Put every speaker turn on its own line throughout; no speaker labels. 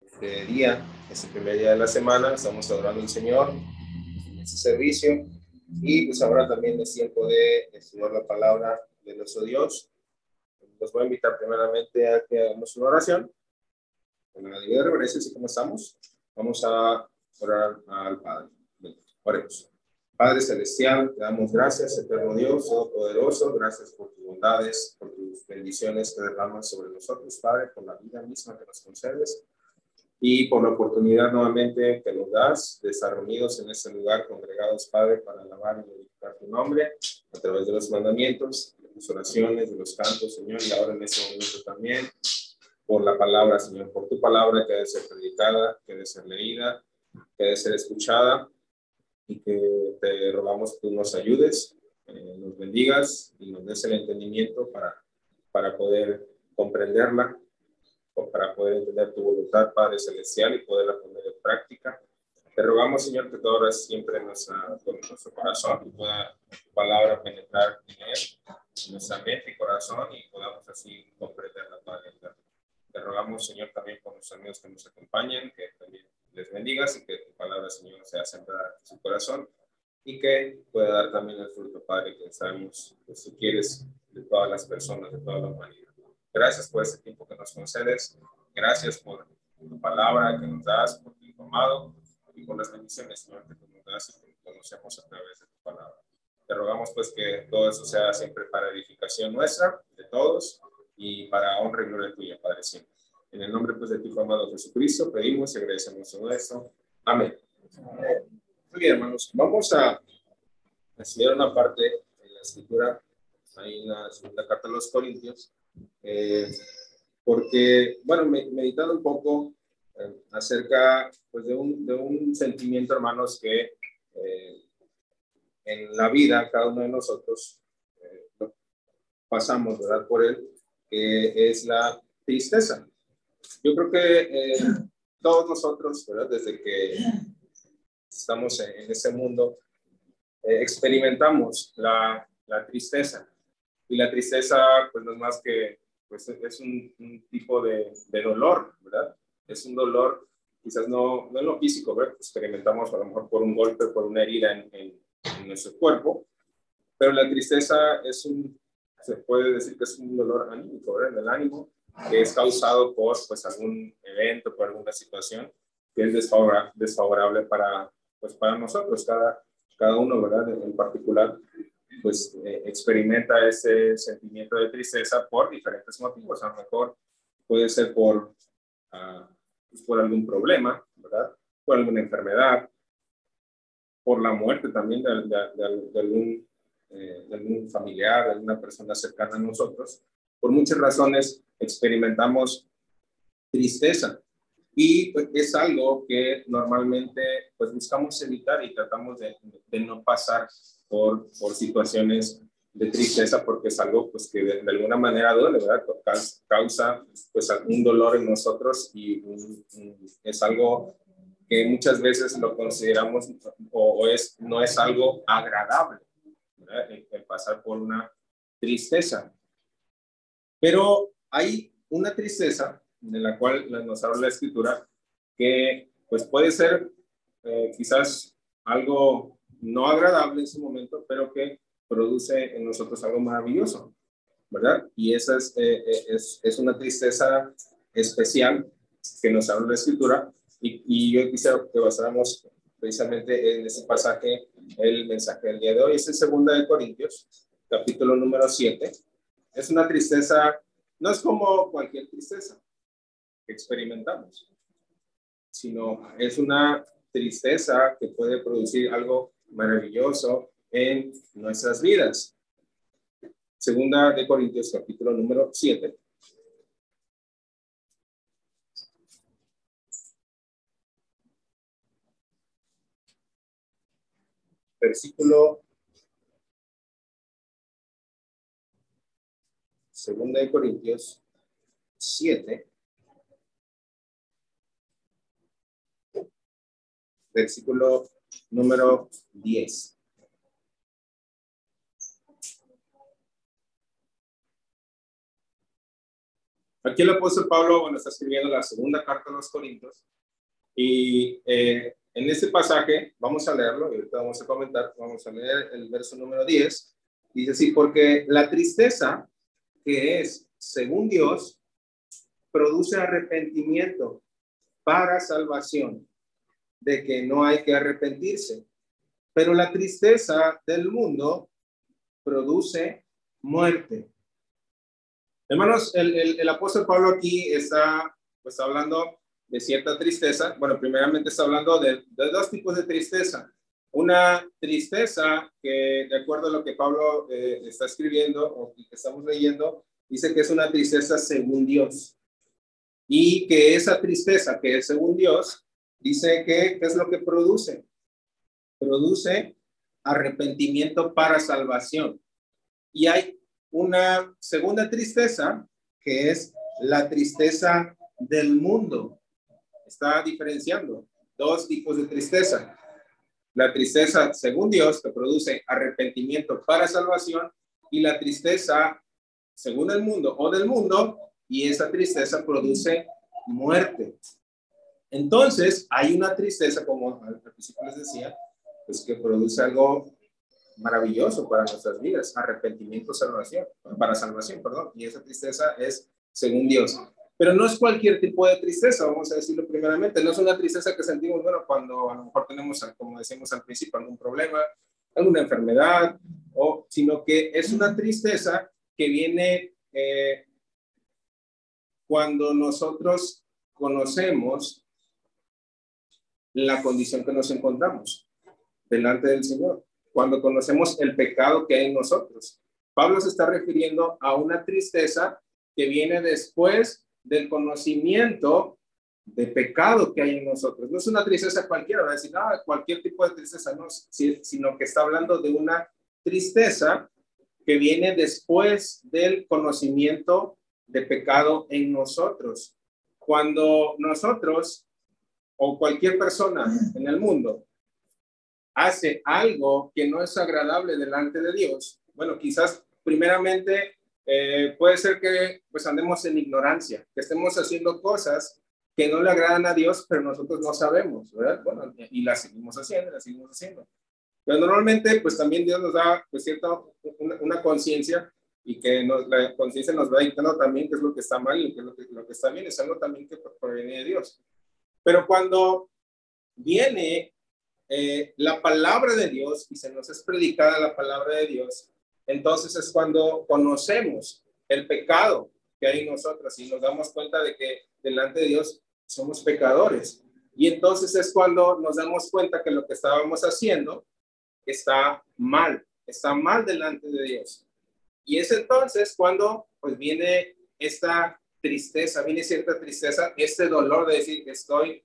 Este día, este primer día de la semana, estamos adorando al Señor en este servicio y pues ahora también es tiempo de estudiar la palabra de nuestro Dios. Los voy a invitar primeramente a que hagamos una oración. Con la divina reverencia, así como estamos, vamos a orar al Padre. Oremos. Padre Celestial, te damos gracias, eterno Dios, Todopoderoso, gracias por tus bondades, por tus bendiciones que derramas sobre nosotros, Padre, por la vida misma que nos concedes. Y por la oportunidad nuevamente que nos das de estar reunidos en este lugar, congregados, Padre, para alabar y glorificar tu nombre a través de los mandamientos, de tus oraciones, de los cantos, Señor, y ahora en este momento también por la palabra, Señor, por tu palabra que debe ser predicada, que debe ser leída, que debe ser escuchada y que te rogamos que tú nos ayudes, eh, nos bendigas y nos des el entendimiento para, para poder comprenderla, o para poder entender tu voluntad, Padre Celestial, y poderla poner en práctica. Te rogamos, Señor, que todo siempre en, nuestra, nuestro corazón y pueda tu palabra penetrar en él, en nuestra mente y corazón, y podamos así comprenderla, Padre. Te rogamos, Señor, también por los amigos que nos acompañan, que también les bendigas y que tu palabra, Señor, sea sembrada en su corazón y que pueda dar también el fruto, Padre, que sabemos que tú quieres de todas las personas, de toda la humanidad. Gracias por este tiempo que nos concedes. Gracias por tu palabra que nos das, por tu informado y por las bendiciones, Señor, que tú nos das y que conocemos a través de tu palabra. Te rogamos, pues, que todo eso sea siempre para edificación nuestra, de todos, y para honra y gloria tuya, Padre, siempre. En el nombre pues, de tu amado Jesucristo, pedimos y agradecemos todo esto. Amén. Muy bien, hermanos. Vamos a estudiar una parte en la escritura, ahí en la segunda carta de los Corintios, eh, porque, bueno, meditando un poco eh, acerca pues, de, un, de un sentimiento, hermanos, que eh, en la vida cada uno de nosotros pasamos, ¿verdad? Por él, que es la tristeza. Yo creo que eh, todos nosotros, ¿verdad? desde que estamos en, ese mundo, eh, experimentamos la, la, tristeza. Y la tristeza, pues no es más que, pues es un, tipo de, de, dolor, ¿verdad? Es un dolor, quizás no, no en lo físico, ¿verdad? Experimentamos a lo mejor por un golpe, por una herida en, en, en nuestro cuerpo, pero la tristeza es un, se puede decir que es un dolor anímico, ¿verdad? En el ánimo, que es causado por pues, algún evento, por alguna situación que es desfavorable, desfavorable para, pues, para nosotros, cada, cada uno, ¿verdad? En particular, pues eh, experimenta ese sentimiento de tristeza por diferentes motivos. A lo mejor puede ser por, uh, pues, por algún problema, ¿verdad? Por alguna enfermedad, por la muerte también de, de, de algún, eh, de algún familiar, de alguna persona cercana a nosotros. Por muchas razones experimentamos tristeza y pues, es algo que normalmente pues buscamos evitar y tratamos de, de no pasar por, por situaciones de tristeza porque es algo pues que de, alguna manera duele, ¿verdad? Causa pues un dolor en nosotros y es algo que muchas veces lo consideramos o, es, no es algo agradable, ¿verdad? el pasar por una tristeza. Pero hay una tristeza de la cual nos habla la escritura que pues puede ser eh, quizás algo no agradable en su momento, pero que produce en nosotros algo maravilloso, ¿verdad? Y esa es, eh, eh, es, es, una tristeza especial que nos habla la escritura y, y yo quisiera que basáramos precisamente en ese pasaje el mensaje del día de hoy. Es en segunda de Corintios, capítulo número 7. Es una tristeza no es como cualquier tristeza que experimentamos, sino es una tristeza que puede producir algo maravilloso en nuestras vidas. Segunda de Corintios, capítulo número 7. Versículo Segunda de Corintios 7, versículo número 10. Aquí el apóstol Pablo, bueno, está escribiendo la segunda carta a los Corintios y eh, en este pasaje, vamos a leerlo y ahorita vamos a comentar, vamos a leer el verso número 10, dice así, porque la tristeza que es según Dios produce arrepentimiento para salvación, de que no hay que arrepentirse. Pero la tristeza del mundo produce muerte. Hermanos, el, apóstol Pablo aquí está pues hablando de cierta tristeza. Bueno, primeramente está hablando de, dos tipos de tristeza. Una tristeza que, de acuerdo a lo que Pablo eh, está escribiendo o que estamos leyendo, dice que es una tristeza según Dios. Y que esa tristeza que es según Dios, dice que, ¿qué es lo que produce? Produce arrepentimiento para salvación. Y hay una segunda tristeza que es la tristeza del mundo. Está diferenciando dos tipos de tristeza. La tristeza según Dios que produce arrepentimiento para salvación y la tristeza según el mundo o del mundo y esa tristeza produce muerte. Entonces, hay una tristeza, como al principio les decía, pues que produce algo maravilloso para nuestras vidas, arrepentimiento, salvación, para salvación, perdón, y esa tristeza es según Dios. Pero no es cualquier tipo de tristeza, vamos a decirlo primeramente, no es una tristeza que sentimos, bueno, cuando a lo mejor tenemos, como decimos al principio, algún problema, alguna enfermedad, o, sino que es una tristeza que viene eh, cuando nosotros conocemos la condición que nos encontramos delante del Señor cuando conocemos el pecado que hay en nosotros. Pablo se está refiriendo a una tristeza que viene después del conocimiento de pecado que hay en nosotros. No es una tristeza cualquiera, va a decir, ah, cualquier tipo de tristeza, no, sino que está hablando de una tristeza que viene después del conocimiento de pecado en nosotros. Cuando nosotros o cualquier persona en el mundo hace algo que no es agradable delante de Dios, bueno, quizás primeramente eh, puede ser que pues andemos en ignorancia, que estemos haciendo cosas que no le agradan a Dios, pero nosotros no sabemos, ¿verdad? Bueno, y las seguimos haciendo, las seguimos haciendo. Pero normalmente, pues también Dios nos da pues, cierta, una, conciencia y que la conciencia nos va dictando también qué es lo que está mal y qué es lo que, lo que está bien, es algo también que proviene de Dios. Pero cuando viene eh, la palabra de Dios y se nos es predicada la palabra de Dios, entonces es cuando conocemos el pecado que hay en nosotros y nos damos cuenta de que delante de Dios somos pecadores. Y entonces es cuando nos damos cuenta que lo que estábamos haciendo está mal, está mal delante de Dios. Y es entonces cuando pues viene esta tristeza, viene cierta tristeza, este dolor de decir que estoy,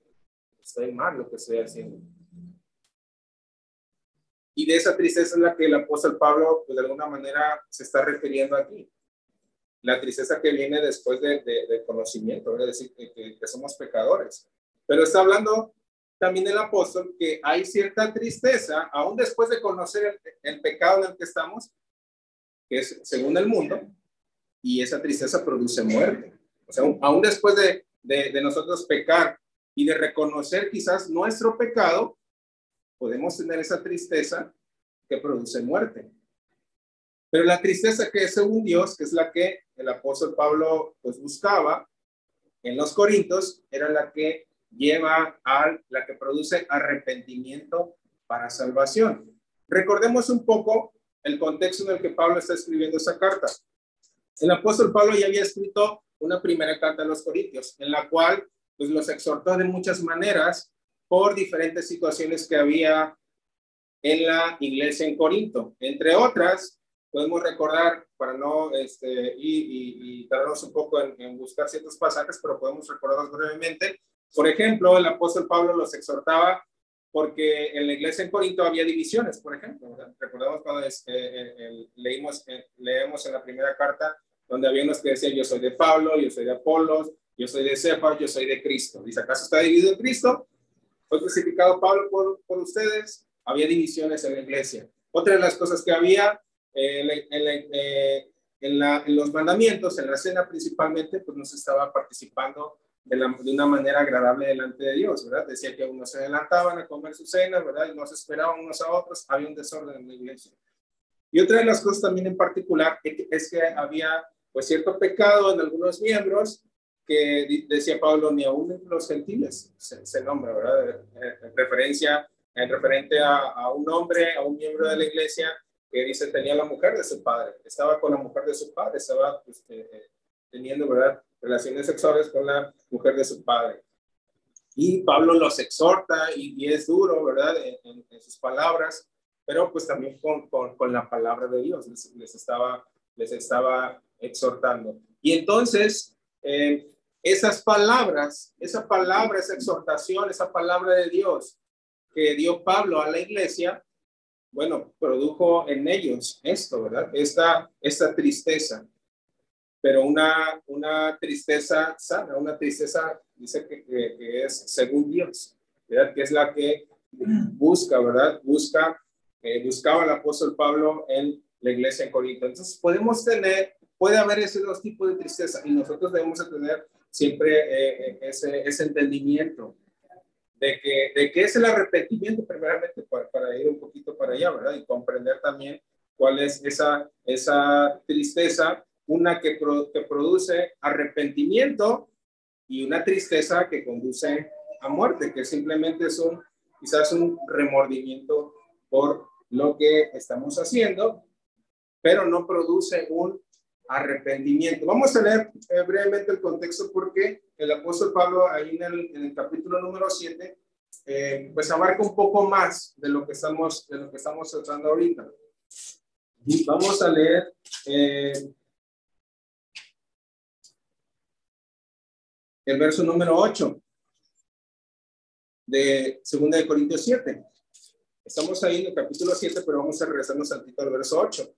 estoy mal lo que estoy haciendo. Y de esa tristeza es la que el apóstol Pablo, pues, de alguna manera, se está refiriendo aquí. La tristeza que viene después de, de, conocimiento, es decir, que, que, somos pecadores. Pero está hablando también el apóstol que hay cierta tristeza, aún después de conocer el, pecado en el que estamos, que es según el mundo, y esa tristeza produce muerte. O sea, aún después de, de nosotros pecar y de reconocer quizás nuestro pecado, podemos tener esa tristeza que produce muerte. Pero la tristeza que es según Dios, que es la que el apóstol Pablo pues buscaba en los Corintios, era la que lleva a la que produce arrepentimiento para salvación. Recordemos un poco el contexto en el que Pablo está escribiendo esa carta. El apóstol Pablo ya había escrito una primera carta a los Corintios, en la cual pues los exhortó de muchas maneras por diferentes situaciones que había en la iglesia en Corinto. Entre otras, podemos recordar, para no este, y, y, tardarnos un poco en, buscar ciertos pasajes, pero podemos recordarlos brevemente. Por ejemplo, el apóstol Pablo los exhortaba porque en la iglesia en Corinto había divisiones, por ejemplo. Recordamos cuando este, leímos, leemos en la primera carta donde había unos que decían, yo soy de Pablo, yo soy de Apolos, yo soy de Cefas, yo soy de Cristo. Dice, ¿acaso está dividido en Cristo? Fue crucificado Pablo por, por ustedes, había divisiones en la iglesia. Otra de las cosas que había, eh, eh, en, la, en los mandamientos, en la cena principalmente, pues no se estaba participando de, la, de, una manera agradable delante de Dios, ¿verdad? Decía que unos se adelantaban a comer su cena, ¿verdad? Y no se esperaban unos a otros, había un desorden en la iglesia. Y otra de las cosas también en particular es que había pues cierto pecado en algunos miembros que decía Pablo, ni aún los gentiles se, nombra, ¿verdad? En referencia, en referente a, un hombre, a un miembro de la iglesia que dice tenía la mujer de su padre, estaba con la mujer de su padre, estaba pues, eh, teniendo, ¿verdad? Relaciones sexuales con la mujer de su padre. Y Pablo los exhorta y, es duro, ¿verdad? En, sus palabras, pero pues también con, con, con la palabra de Dios les, estaba, les estaba exhortando. Y entonces, eh, esas palabras, esa palabra, esa exhortación, esa palabra de Dios que dio Pablo a la iglesia, bueno, produjo en ellos esto, ¿verdad? Esta, esta tristeza, pero una, una tristeza sana, una tristeza, dice que, que, es según Dios, ¿verdad? Que es la que busca, ¿verdad? Busca, eh, buscaba el apóstol Pablo en la iglesia en Corinto. Entonces, podemos tener, puede haber esos dos tipos de tristeza y nosotros debemos tener siempre eh, eh, ese, ese, entendimiento de que, de que es el arrepentimiento primeramente para, ir un poquito para allá, ¿verdad? Y comprender también cuál es esa, esa tristeza, una que, pro, que produce arrepentimiento y una tristeza que conduce a muerte, que simplemente es un, quizás un remordimiento por lo que estamos haciendo, pero no produce un arrepentimiento. Vamos a leer eh, brevemente el contexto porque el apóstol Pablo ahí en el, en el capítulo número 7 eh, pues abarca un poco más de lo que estamos, de lo que estamos tratando ahorita. Vamos a leer eh, el verso número 8 de 2 de Corintios 7. Estamos ahí en el capítulo 7, pero vamos a regresarnos al al verso 8.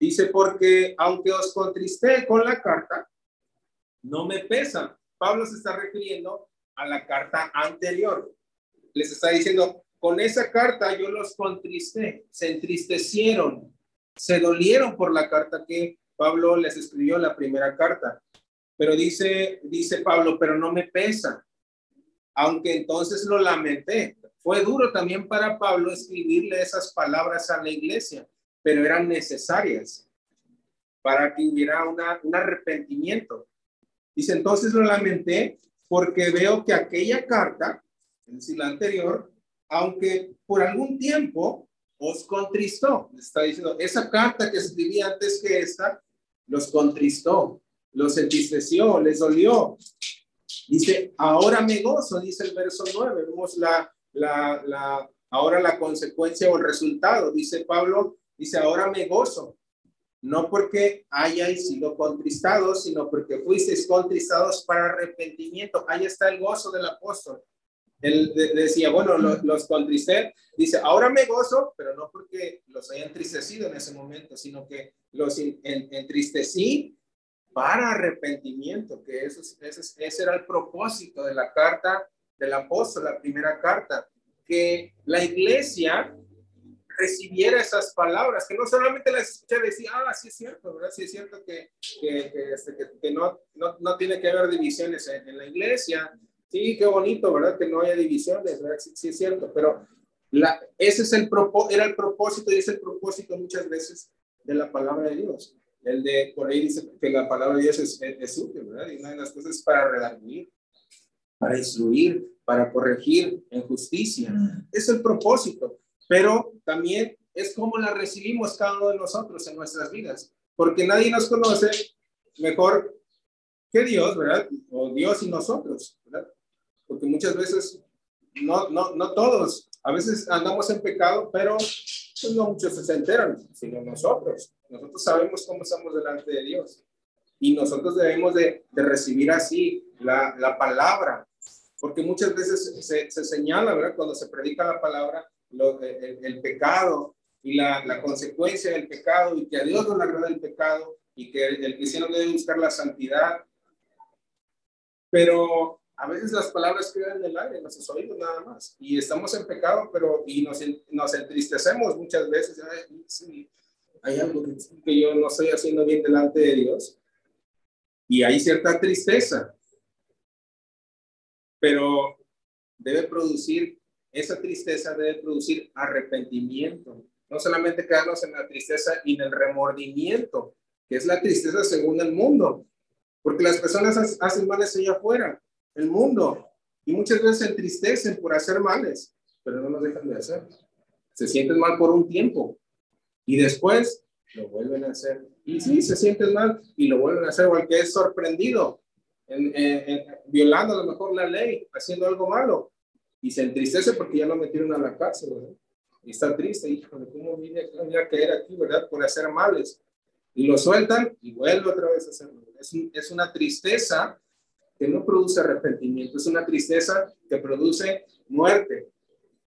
Dice, porque aunque os contristé con la carta, no me pesa. Pablo se está refiriendo a la carta anterior. Les está diciendo, con esa carta yo los contristé, se entristecieron, se dolieron por la carta que Pablo les escribió, la primera carta. Pero dice, dice Pablo, pero no me pesa. Aunque entonces lo lamenté. Fue duro también para Pablo escribirle esas palabras a la iglesia pero eran necesarias para que hubiera una, un arrepentimiento. Dice, entonces lo lamenté porque veo que aquella carta, es decir, la anterior, aunque por algún tiempo os contristó, está diciendo, esa carta que escribí antes que esta, los contristó, los entristeció, les dolió. Dice, ahora me gozo, dice el verso 9, vemos la, la, la, ahora la consecuencia o el resultado, dice Pablo, Dice, ahora me gozo, no porque hayáis sido contristados, sino porque fuisteis contristados para arrepentimiento. Ahí está el gozo del apóstol. Él decía, bueno, los, los contristé. Dice, ahora me gozo, pero no porque los haya entristecido en ese momento, sino que los entristecí para arrepentimiento, que eso, ese, ese era el propósito de la carta del apóstol, la primera carta, que la iglesia recibiera esas palabras, que no solamente las escuchara y decía, ah, sí es cierto, ¿verdad? Sí es cierto que, que, que, este, que no, no, no, tiene que haber divisiones en, en, la iglesia. Sí, qué bonito, ¿verdad? Que no haya divisiones, ¿verdad? Sí, sí es cierto, pero la, ese es el era el propósito y es el propósito muchas veces de la palabra de Dios. El de, por ahí dice que la palabra de Dios es, es, útil, ¿verdad? Y una de las cosas es para redarguir, para instruir, para corregir en justicia. Es el propósito pero también es como la recibimos cada uno de nosotros en nuestras vidas, porque nadie nos conoce mejor que Dios, ¿verdad? O Dios y nosotros, ¿verdad? Porque muchas veces, no, no, no todos, a veces andamos en pecado, pero pues, no muchos se enteran, sino nosotros. Nosotros sabemos cómo estamos delante de Dios. Y nosotros debemos de, de recibir así la, la, palabra, porque muchas veces se, se señala, ¿verdad? Cuando se predica la palabra, lo, el, el, pecado y la, la, consecuencia del pecado y que a Dios no le agrada el pecado y que el, cristiano debe buscar la santidad. Pero a veces las palabras quedan en el aire, en nuestros oídos nada más. Y estamos en pecado, pero y nos, nos entristecemos muchas veces. Sí, hay algo que, yo no estoy haciendo bien delante de Dios y hay cierta tristeza, pero debe producir, esa tristeza debe producir arrepentimiento, no solamente quedarnos en la tristeza y en el remordimiento, que es la tristeza según el mundo, porque las personas hacen males allá afuera, el mundo, y muchas veces se entristecen por hacer males, pero no los dejan de hacer. Se sienten mal por un tiempo y después lo vuelven a hacer. Y sí, se sienten mal y lo vuelven a hacer, porque es sorprendido, violando a lo mejor la ley, haciendo algo malo, y se entristece porque ya lo metieron a la cárcel, Y está triste, hijo, ¿cómo vine a caer aquí, verdad? Por hacer males. Y lo sueltan y vuelve otra vez a hacerlo. Es, es una tristeza que no produce arrepentimiento, es una tristeza que produce muerte.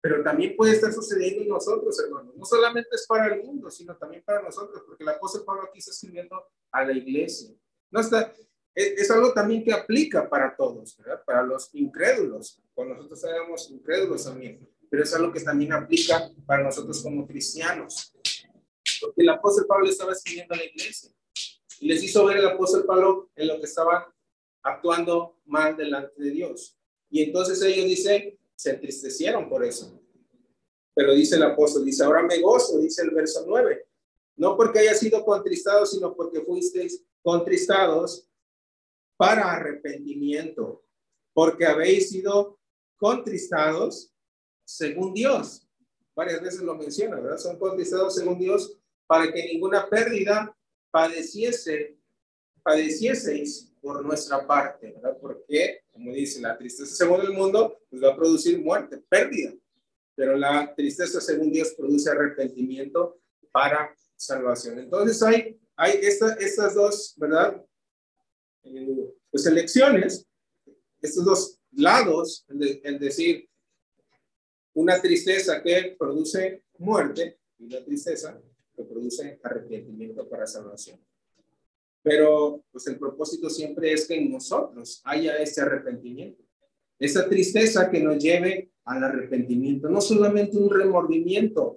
Pero también puede estar sucediendo en nosotros, hermanos. No solamente es para el mundo, sino también para nosotros, porque el apóstol Pablo aquí está escribiendo a la iglesia. No está, es, algo también que aplica para todos, ¿verdad? Para los incrédulos, cuando nosotros éramos incrédulos también, pero es algo que también aplica para nosotros como cristianos. Porque el apóstol Pablo estaba escribiendo a la iglesia y les hizo ver el apóstol Pablo en lo que estaban actuando mal delante de Dios. Y entonces ellos dicen, se entristecieron por eso. Pero dice el apóstol, dice, ahora me gozo, dice el verso 9. No porque haya sido contristado, sino porque fuisteis contristados para arrepentimiento, porque habéis sido contristados según Dios. Varias veces lo menciona, ¿verdad? Son contristados según Dios para que ninguna pérdida padeciese, padecieseis por nuestra parte, ¿verdad? Porque, como dice, la tristeza según el mundo pues va a producir muerte, pérdida, pero la tristeza según Dios produce arrepentimiento para salvación. Entonces hay, hay estas dos, ¿verdad? Eh, pues elecciones, estos dos lados, el, decir una tristeza que produce muerte y una tristeza que produce arrepentimiento para salvación. Pero pues el propósito siempre es que en nosotros haya ese arrepentimiento, esa tristeza que nos lleve al arrepentimiento, no solamente un remordimiento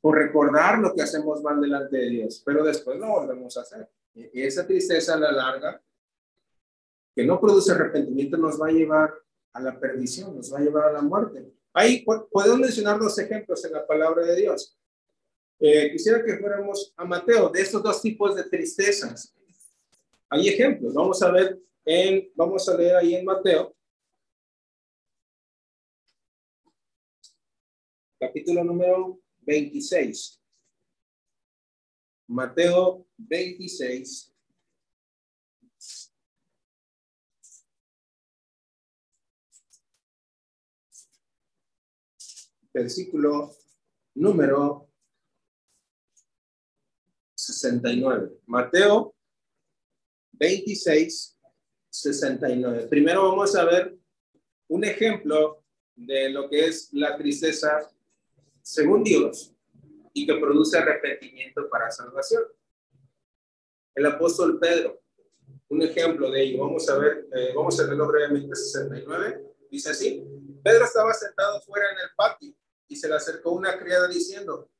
por recordar lo que hacemos mal delante de Dios, pero después lo volvemos a hacer. Y esa tristeza a la larga, que no produce arrepentimiento, nos va a llevar a la perdición, nos va a llevar a la muerte. Ahí podemos mencionar dos ejemplos en la palabra de Dios. Eh, quisiera que fuéramos a Mateo de estos dos tipos de tristezas. Hay ejemplos. Vamos a ver en, vamos a leer ahí en Mateo. Capítulo número 26. Mateo 26. Versículo número 69. Mateo 26, 69. Primero vamos a ver un ejemplo de lo que es la tristeza según Dios y que produce arrepentimiento para salvación. El apóstol Pedro, un ejemplo de ello, vamos a ver, eh, vamos a verlo brevemente, 69, dice así, Pedro estaba sentado fuera en el patio y se le acercó una criada diciendo,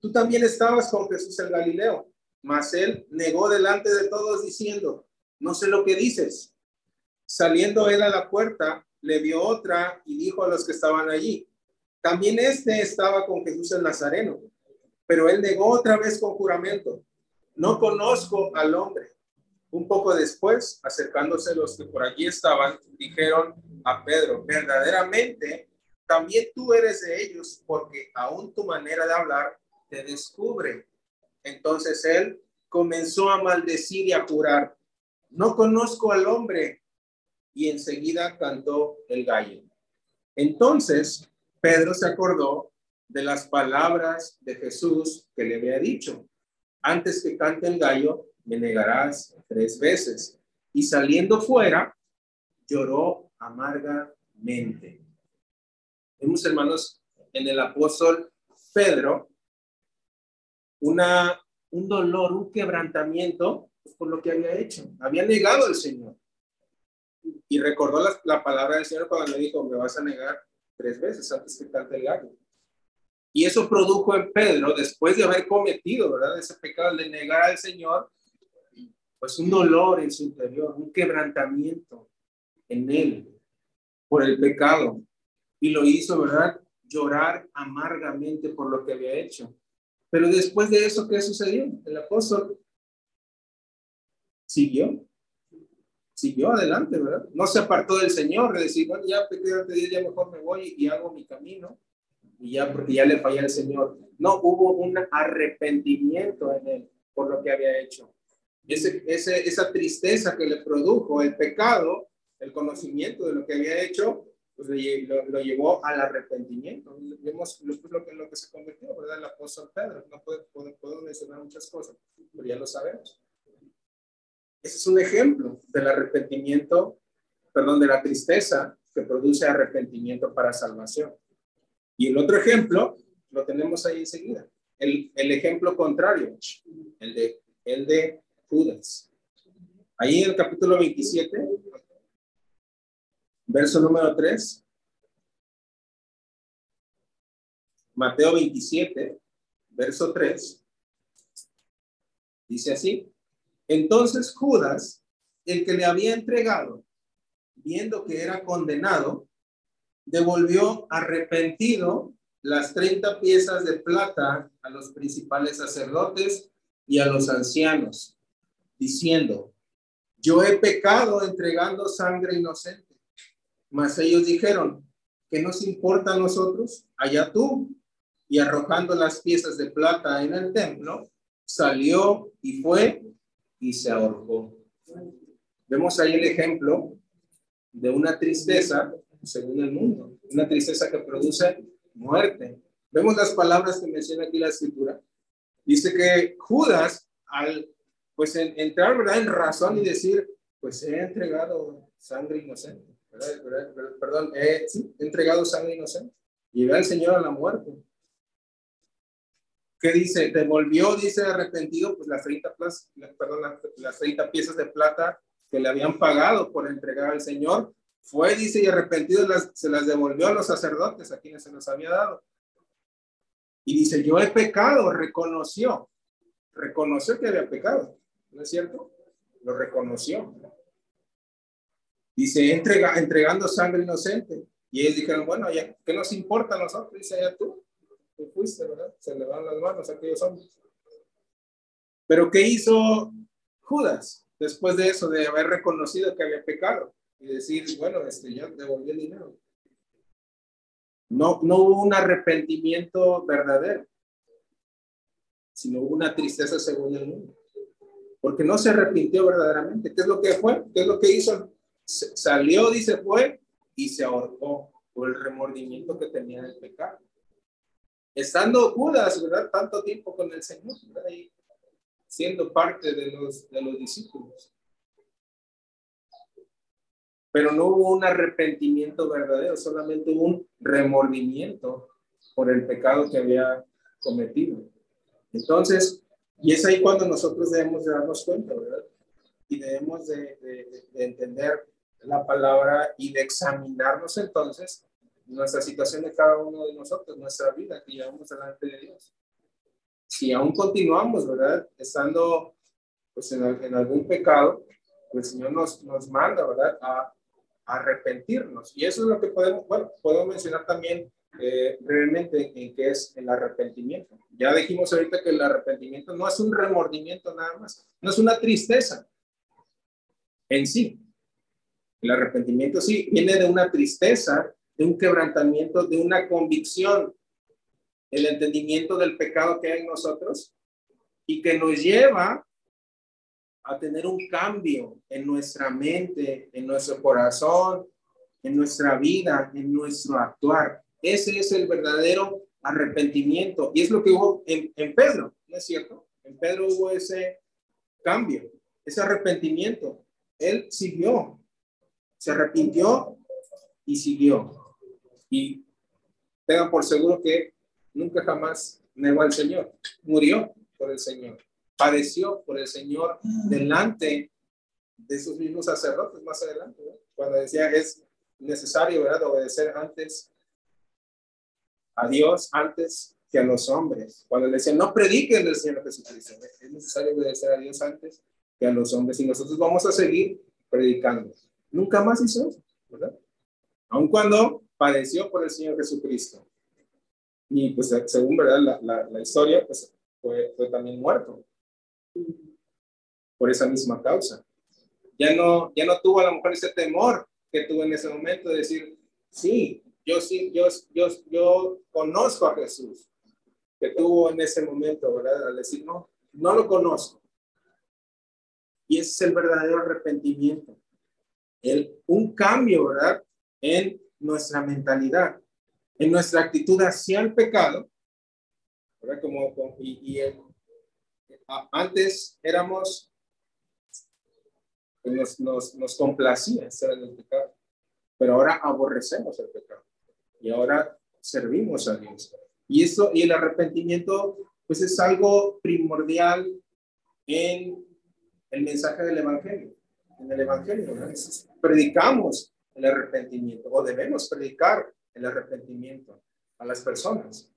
tú también estabas con Jesús el Galileo. Mas él negó delante de todos diciendo, no sé lo que dices. Saliendo él a la puerta, le dio otra y dijo a los que estaban allí, también este estaba con Jesús el Nazareno, pero él negó otra vez con juramento, no conozco al hombre. Un poco después, acercándose los que por allí estaban, dijeron a Pedro, verdaderamente, también tú eres de ellos, porque aún tu manera de hablar te descubre. Entonces él comenzó a maldecir y a jurar, no conozco al hombre. Y enseguida cantó el gallo. Entonces Pedro se acordó de las palabras de Jesús que le había dicho, antes que cante el gallo, me negarás tres veces. Y saliendo fuera, lloró amargamente. Vemos, hermanos, en el apóstol Pedro, una, un dolor, un quebrantamiento por lo que había hecho. Había negado al Señor. Y recordó la, la, palabra del Señor cuando le dijo, me vas a negar tres veces antes que cante el gallo. Y eso produjo en Pedro, después de haber cometido, ¿verdad? Ese pecado de negar al Señor, pues un dolor en su interior, un quebrantamiento en él por el pecado. Y lo hizo, ¿verdad? Llorar amargamente por lo que había hecho. Pero después de eso, ¿qué sucedió? El apóstol siguió, siguió adelante, ¿verdad? No se apartó del Señor, de decir, bueno, ya pequé ya mejor me voy y hago mi camino, y ya porque ya le fallé al Señor. No, hubo un arrepentimiento en él por lo que había hecho. Ese, ese, esa tristeza que le produjo el pecado, el conocimiento de lo que había hecho, pues lo, lo, llevó al arrepentimiento. Vemos lo, lo, que, lo que se convirtió, ¿verdad? El apóstol Pedro. No puedo, puedo mencionar muchas cosas, pero ya lo sabemos. Ese es un ejemplo del arrepentimiento, perdón, de la tristeza que produce arrepentimiento para salvación. Y el otro ejemplo lo tenemos ahí enseguida. El, el ejemplo contrario, el de, el de Judas. Ahí en el capítulo 27, verso número 3. Mateo 27, verso 3. Dice así. Entonces Judas, el que le había entregado, viendo que era condenado, devolvió arrepentido las 30 piezas de plata a los principales sacerdotes y a los ancianos, diciendo, yo he pecado entregando sangre inocente. Mas ellos dijeron, ¿qué nos importa a nosotros? Allá tú. Y arrojando las piezas de plata en el templo, salió y fue y se ahorcó. Vemos ahí el ejemplo de una tristeza según el mundo, una tristeza que produce muerte. Vemos las palabras que menciona aquí la escritura. Dice que Judas, al pues entrar ¿verdad? en razón y decir, pues he entregado sangre inocente, perdón, he, entregado sangre inocente, llevé al Señor a la muerte. ¿Qué dice? Devolvió, dice arrepentido, pues las 30, perdón, las 30 piezas de plata que le habían pagado por entregar al Señor. Fue, dice, y arrepentido se las devolvió a los sacerdotes a quienes se los había dado. Y dice, yo he pecado, reconoció, reconoció que había pecado, ¿no es cierto? Lo reconoció. Dice, entrega, entregando sangre inocente. Y ellos dijeron, bueno, ya, ¿qué nos importa a nosotros? Dice, ya tú fuiste, ¿verdad? Se le van las manos a aquellos hombres. Pero ¿qué hizo Judas después de eso, de haber reconocido que había pecado y decir, bueno, este, ya devolví el dinero? No, no hubo un arrepentimiento verdadero, sino una tristeza según el mundo. Porque no se arrepintió verdaderamente. ¿Qué es lo que fue? ¿Qué es lo que hizo? salió, dice, fue y se ahorcó por el remordimiento que tenía del pecado estando Judas, ¿verdad? Tanto tiempo con el Señor, ¿verdad? Y siendo parte de los, de los discípulos. Pero no hubo un arrepentimiento verdadero, solamente un remordimiento por el pecado que había cometido. Entonces, y es ahí cuando nosotros debemos de darnos cuenta, ¿verdad? Y debemos de, de, de entender la palabra y de examinarnos entonces nuestra situación de cada uno de nosotros, nuestra vida que llevamos delante de Dios. Si aún continuamos, ¿verdad? Estando pues en, en algún pecado, el Señor nos, nos manda, ¿verdad? A, arrepentirnos. Y eso es lo que podemos, bueno, puedo mencionar también eh, brevemente en qué es el arrepentimiento. Ya dijimos ahorita que el arrepentimiento no es un remordimiento nada más, no es una tristeza en sí. El arrepentimiento sí viene de una tristeza de un quebrantamiento, de una convicción, el entendimiento del pecado que hay en nosotros y que nos lleva a tener un cambio en nuestra mente, en nuestro corazón, en nuestra vida, en nuestro actuar. Ese es el verdadero arrepentimiento. Y es lo que hubo en, en Pedro, ¿no es cierto? En Pedro hubo ese cambio, ese arrepentimiento. Él siguió, se arrepintió y siguió. Y tengan por seguro que nunca jamás negó al Señor. Murió por el Señor. Padeció por el Señor delante de sus mismos sacerdotes más adelante. Cuando decía es necesario ¿verdad? obedecer antes a Dios, antes que a los hombres. Cuando le decían, no prediquen del Señor Jesucristo, es necesario obedecer a Dios antes que a los hombres y nosotros vamos a seguir predicando. Nunca más hizo eso, ¿verdad? Aun cuando padeció por el Señor Jesucristo. Y pues según verdad la, la, la historia, pues fue, fue también muerto por esa misma causa. Ya no, ya no tuvo a lo mejor ese temor que tuvo en ese momento de decir, sí, yo sí, yo, yo, yo conozco a Jesús, que tuvo en ese momento, ¿verdad? Al decir, no, no lo conozco. Y ese es el verdadero arrepentimiento. El, un cambio, ¿verdad? En nuestra mentalidad, en nuestra actitud hacia el pecado, ¿verdad? Como, y, y antes éramos, nos, nos, complacía ser en el pecado, pero ahora aborrecemos el pecado y ahora servimos a Dios. Y eso, y el arrepentimiento, pues es algo primordial en el mensaje del Evangelio. En el Evangelio, predicamos el arrepentimiento o debemos predicar el arrepentimiento a las personas.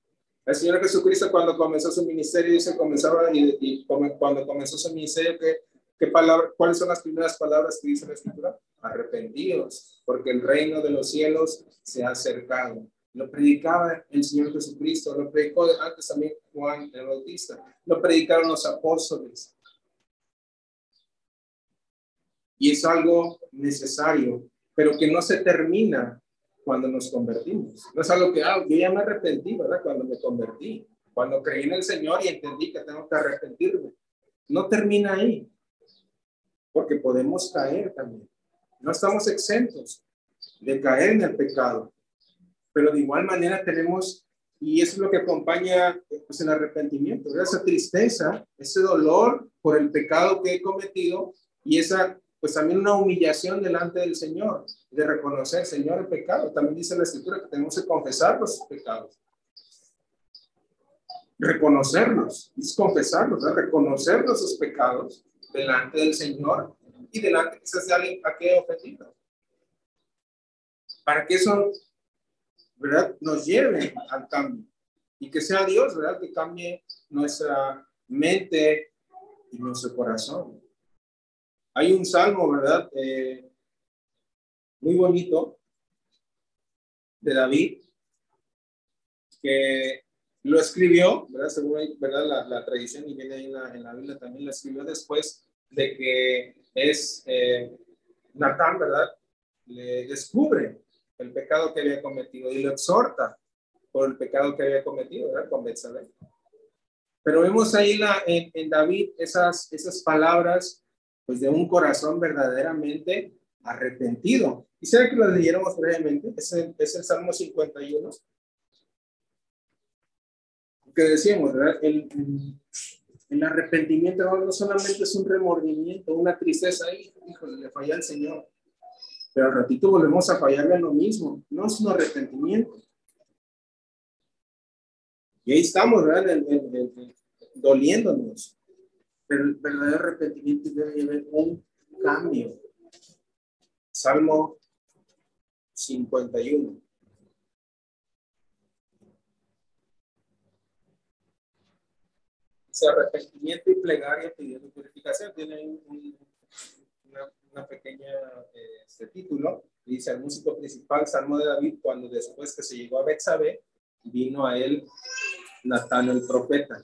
El Señor Jesucristo cuando comenzó su ministerio, dice, comenzaba y, cuando comenzó su ministerio, ¿qué, qué palabra, ¿cuáles son las primeras palabras que dice la Escritura? Arrepentidos, porque el reino de los cielos se ha acercado. Lo predicaba el Señor Jesucristo, lo predicó antes también Juan el Bautista, lo predicaron los apóstoles. Y es algo necesario, pero que no se termina cuando nos convertimos. No es algo que, ah, yo ya me arrepentí, ¿verdad? Cuando me convertí, cuando creí en el Señor y entendí que tengo que arrepentirme. No termina ahí, porque podemos caer también. No estamos exentos de caer en el pecado, pero de igual manera tenemos, y eso es lo que acompaña pues, el arrepentimiento, esa tristeza, ese dolor por el pecado que he cometido y esa pues también una humillación delante del Señor, de reconocer, Señor, el pecado. También dice la Escritura que tenemos que confesar los pecados. Reconocerlos, es confesarlos, reconocer nuestros pecados delante del Señor y delante quizás de alguien a que ofendido. Para que eso, ¿verdad?, nos lleve al cambio. Y que sea Dios, ¿verdad?, que cambie nuestra mente y nuestro corazón. Hay un salmo, ¿verdad? Eh, muy bonito de David, que lo escribió, ¿verdad? Según ¿verdad? La, tradición y viene ahí en la, en la, Biblia también lo escribió después de que es eh, Natán, ¿verdad? Le descubre el pecado que había cometido y lo exhorta por el pecado que había cometido, ¿verdad? Con Betsabé. Pero vemos ahí la, en, en David esas, esas palabras pues de un corazón verdaderamente arrepentido. Quisiera que lo leyéramos brevemente, es el, es el Salmo 51, que decíamos, ¿verdad? El, el, arrepentimiento no solamente es un remordimiento, una tristeza, ahí, le falla al Señor, pero al ratito volvemos a fallarle a lo mismo, no es un arrepentimiento. Y ahí estamos, ¿verdad? doliéndonos. Pero el verdadero arrepentimiento debe haber un cambio. Salmo 51. Dice arrepentimiento y plegaria pidiendo purificación. Tiene una, pequeña este título. Dice el músico principal, Salmo de David, cuando después que se llegó a Betsabé, vino a él Natán el profeta.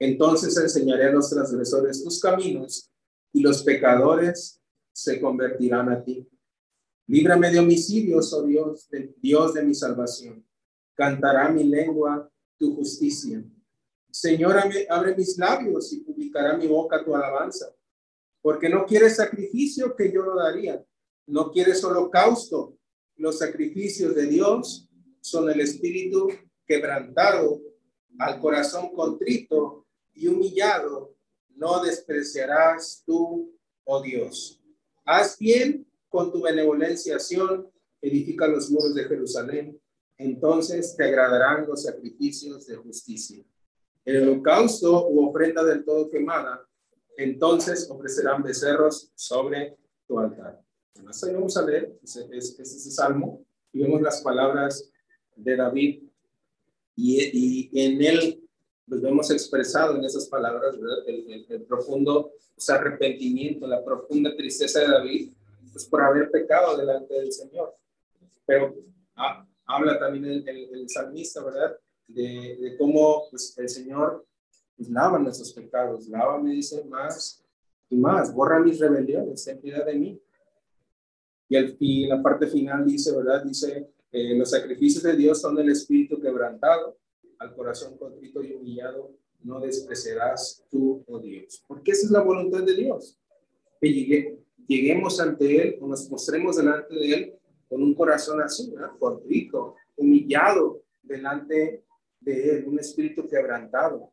Entonces enseñaré a los transgresores tus caminos y los pecadores se convertirán a ti. Líbrame de homicidios, oh Dios, de, Dios de mi salvación. Cantará mi lengua tu justicia. Señor, abre mis labios y publicará mi boca tu alabanza. Porque no quieres sacrificio que yo lo daría. No quieres holocausto. Los sacrificios de Dios son el espíritu quebrantado, al corazón contrito y humillado. No despreciarás tú, oh Dios. Haz bien con tu benevolenciación, edifica los muros de Jerusalén, entonces te agradarán los sacrificios de justicia. El holocausto u ofrenda del todo quemada, entonces ofrecerán becerros sobre tu altar. Entonces vamos a leer ese, salmo y vemos las palabras de David y, y en él los vemos expresado en esas palabras, ¿verdad? El, el, profundo arrepentimiento, la profunda tristeza de David pues por haber pecado delante del Señor. Pero ah, habla también el, el, salmista, ¿verdad? De, de, cómo pues, el Señor pues, lava nuestros pecados, lava, me dice, más y más, borra mis rebeliones, ten piedad de mí. Y, el, y la parte final dice, ¿verdad? Dice, eh, los sacrificios de Dios son el espíritu quebrantado, al corazón contrito y humillado, no despreciarás tú, oh Dios. Porque esa es la voluntad de Dios. Que llegue, lleguemos ante Él o nos mostremos delante de Él con un corazón así, ¿verdad? rico, humillado delante de Él, un espíritu quebrantado.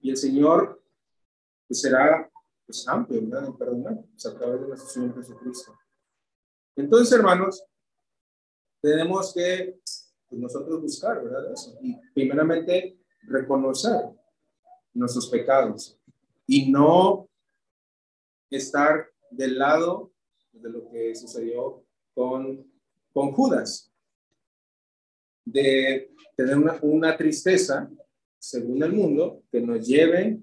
Y el Señor pues, será pues, amplio, ¿verdad? En perdonar, pues, a través de nuestro Señor Jesucristo. Entonces, hermanos, tenemos que pues, nosotros buscar, ¿verdad? Y primeramente reconocer nuestros pecados y no estar del lado de lo que sucedió con, con Judas, de tener una tristeza, según el mundo, que nos lleve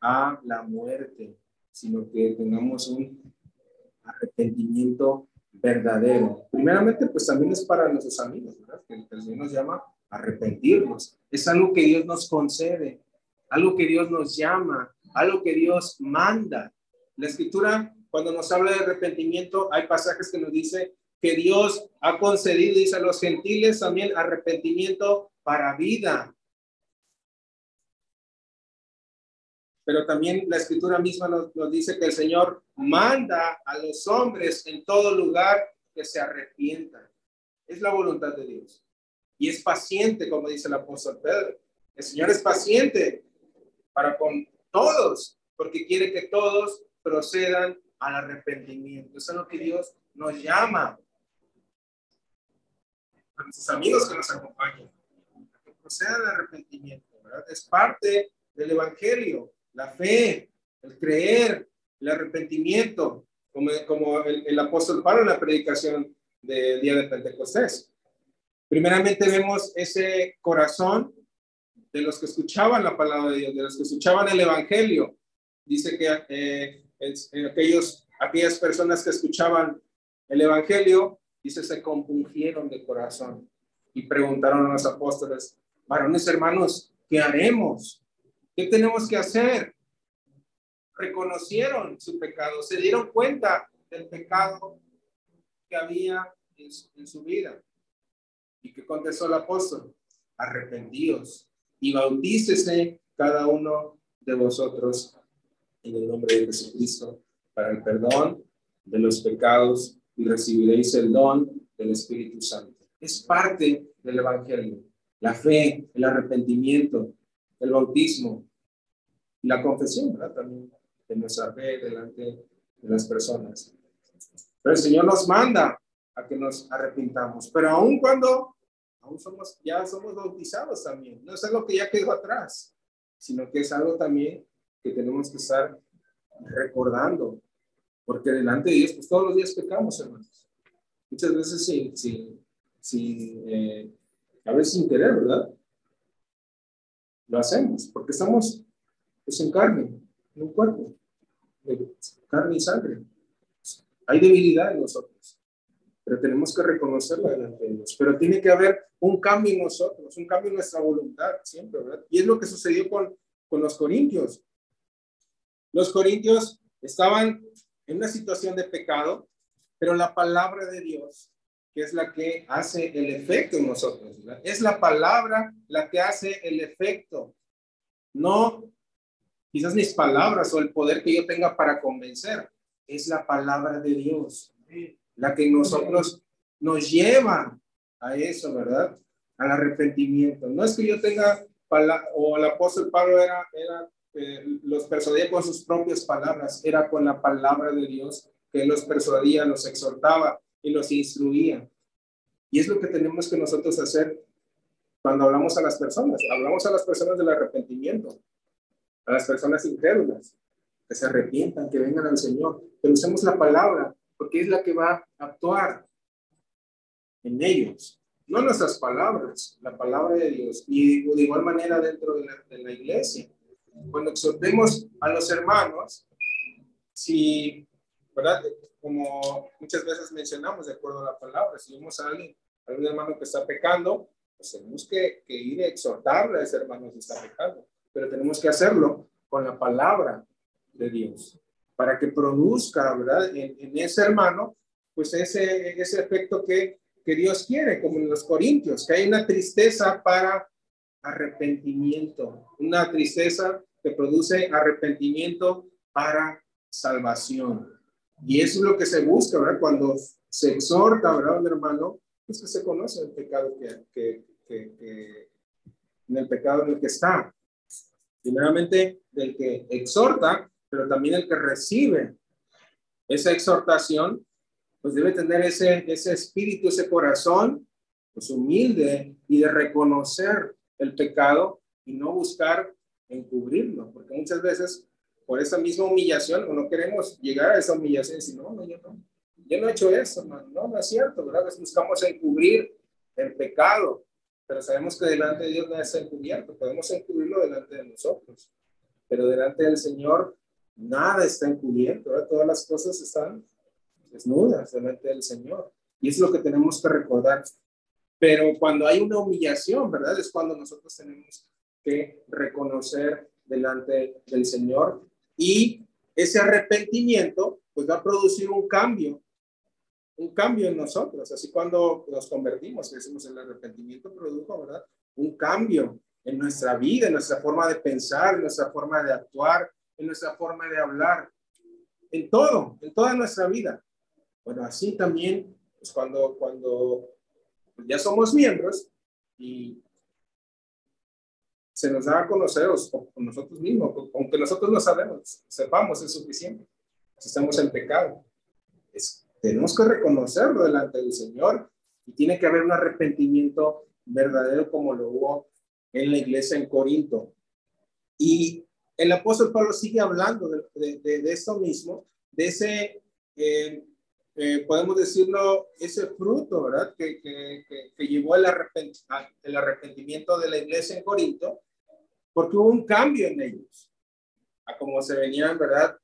a la muerte, sino que tengamos un arrepentimiento verdadero. Primeramente, pues también es para nuestros amigos, ¿verdad? Que el nos llama arrepentirnos. Es algo que Dios nos concede, algo que Dios nos llama, algo que Dios manda. La escritura cuando nos habla de arrepentimiento, hay pasajes que nos dice que Dios ha concedido, dice a los gentiles también arrepentimiento para vida. Pero también la escritura misma nos, nos dice que el Señor manda a los hombres en todo lugar que se arrepientan. Es la voluntad de Dios. Y es paciente, como dice el apóstol Pedro. El Señor es paciente para con todos, porque quiere que todos procedan al arrepentimiento. Eso es lo que Dios nos llama. A nuestros amigos que nos acompañan, que procedan al arrepentimiento, ¿verdad? Es parte del Evangelio, la fe, el creer, el arrepentimiento, como, como el, apóstol Pablo en la predicación del día de Pentecostés. Primeramente vemos ese corazón de los que escuchaban la palabra de Dios, de los que escuchaban el Evangelio. Dice que eh, aquellos, aquellas personas que escuchaban el Evangelio, dice, se compungieron de corazón y preguntaron a los apóstoles, varones hermanos, ¿qué haremos? ¿Qué tenemos que hacer? Reconocieron su pecado, se dieron cuenta del pecado que había en su, vida. ¿Y qué contestó el apóstol? Arrepentíos y bautícese cada uno de vosotros en el nombre de Jesucristo para el perdón de los pecados y recibiréis el don del Espíritu Santo. Es parte del Evangelio. La fe, el arrepentimiento, el bautismo, la confesión, ¿verdad? También de nuestra fe delante de las personas. Pero el Señor nos manda a que nos arrepintamos, pero aun cuando aún somos, ya somos bautizados también, no es algo que ya quedó atrás. sino que es algo también que tenemos que estar recordando, porque delante de Dios, pues todos los días pecamos, hermanos. Muchas veces sin, sin, sin eh, a veces sin querer, ¿verdad? Lo hacemos, porque estamos pues, en carne, en un cuerpo, de carne y sangre. Hay debilidad en nosotros, pero tenemos que reconocerla delante de Dios. Pero tiene que haber un cambio en nosotros, un cambio en nuestra voluntad siempre, ¿verdad? Y es lo que sucedió con, con los corintios. Los corintios estaban en una situación de pecado, pero la palabra de Dios, que es la que hace el efecto en nosotros, es la palabra la que hace el efecto, no quizás mis palabras o el poder que yo tenga para convencer, es la palabra de Dios, la que nosotros nos lleva a eso, ¿verdad? Al arrepentimiento. No es que yo tenga, o el apóstol Pablo era, era eh, los persuadía con sus propias palabras, era con la palabra de Dios que los persuadía, los exhortaba y los instruía. Y es lo que tenemos que nosotros hacer cuando hablamos a las personas. Hablamos a las personas del arrepentimiento, a las personas incrédulas, que se arrepientan, que vengan al Señor. Pero usemos la palabra, porque es la que va a actuar en ellos. No nuestras palabras, la palabra de Dios. Y de igual manera dentro de la, de la iglesia cuando exhortemos a los hermanos, si, ¿verdad? Como muchas veces mencionamos, de acuerdo a la palabra, si vemos a alguien, a un hermano que está pecando, pues tenemos que, ir a exhortarle a ese hermano que está pecando, pero tenemos que hacerlo con la palabra de Dios, para que produzca, ¿verdad? En, ese hermano, pues ese, ese efecto que, que Dios quiere, como en los Corintios, que hay una tristeza para arrepentimiento, una tristeza que produce arrepentimiento para salvación. Y eso es lo que se busca, ¿verdad? Cuando se exhorta, ¿verdad, hermano? Es que se conoce el pecado que, que, que, en el pecado en el que está. Primeramente, del que exhorta, pero también el que recibe esa exhortación, pues debe tener ese, ese espíritu, ese corazón, pues humilde y de reconocer el pecado y no buscar encubrirlo, porque muchas veces por esa misma humillación o no queremos llegar a esa humillación y decir, no, no, yo no, yo no he hecho eso, no, no, es cierto, ¿verdad? buscamos encubrir el pecado, pero sabemos que delante de Dios no es encubierto, podemos encubrirlo delante de nosotros, pero delante del Señor nada está encubierto, ¿verdad? todas las cosas están desnudas delante del Señor. Y es lo que tenemos que recordar. Pero cuando hay una humillación, ¿verdad? Es cuando nosotros tenemos que reconocer delante del Señor y ese arrepentimiento pues va a producir un cambio, un cambio en nosotros. Así cuando nos convertimos, que decimos el arrepentimiento produjo. Un cambio en nuestra vida, en nuestra forma de pensar, en nuestra forma de actuar, en nuestra forma de hablar, en todo, en toda nuestra vida. Bueno, así también, pues cuando, cuando ya somos miembros y se nos da a conocer con nosotros mismos, aunque nosotros no sabemos, sepamos, es suficiente. Si estamos en pecado, tenemos que reconocerlo delante del Señor y tiene que haber un arrepentimiento verdadero como lo hubo en la iglesia en Corinto. Y el apóstol Pablo sigue hablando de, de, esto mismo, de ese eh, eh, podemos decirlo, ese fruto, ¿verdad? Que, que, que, llevó el, el arrepentimiento de la iglesia en Corinto, porque hubo un cambio en ellos, a como se venían, ¿verdad?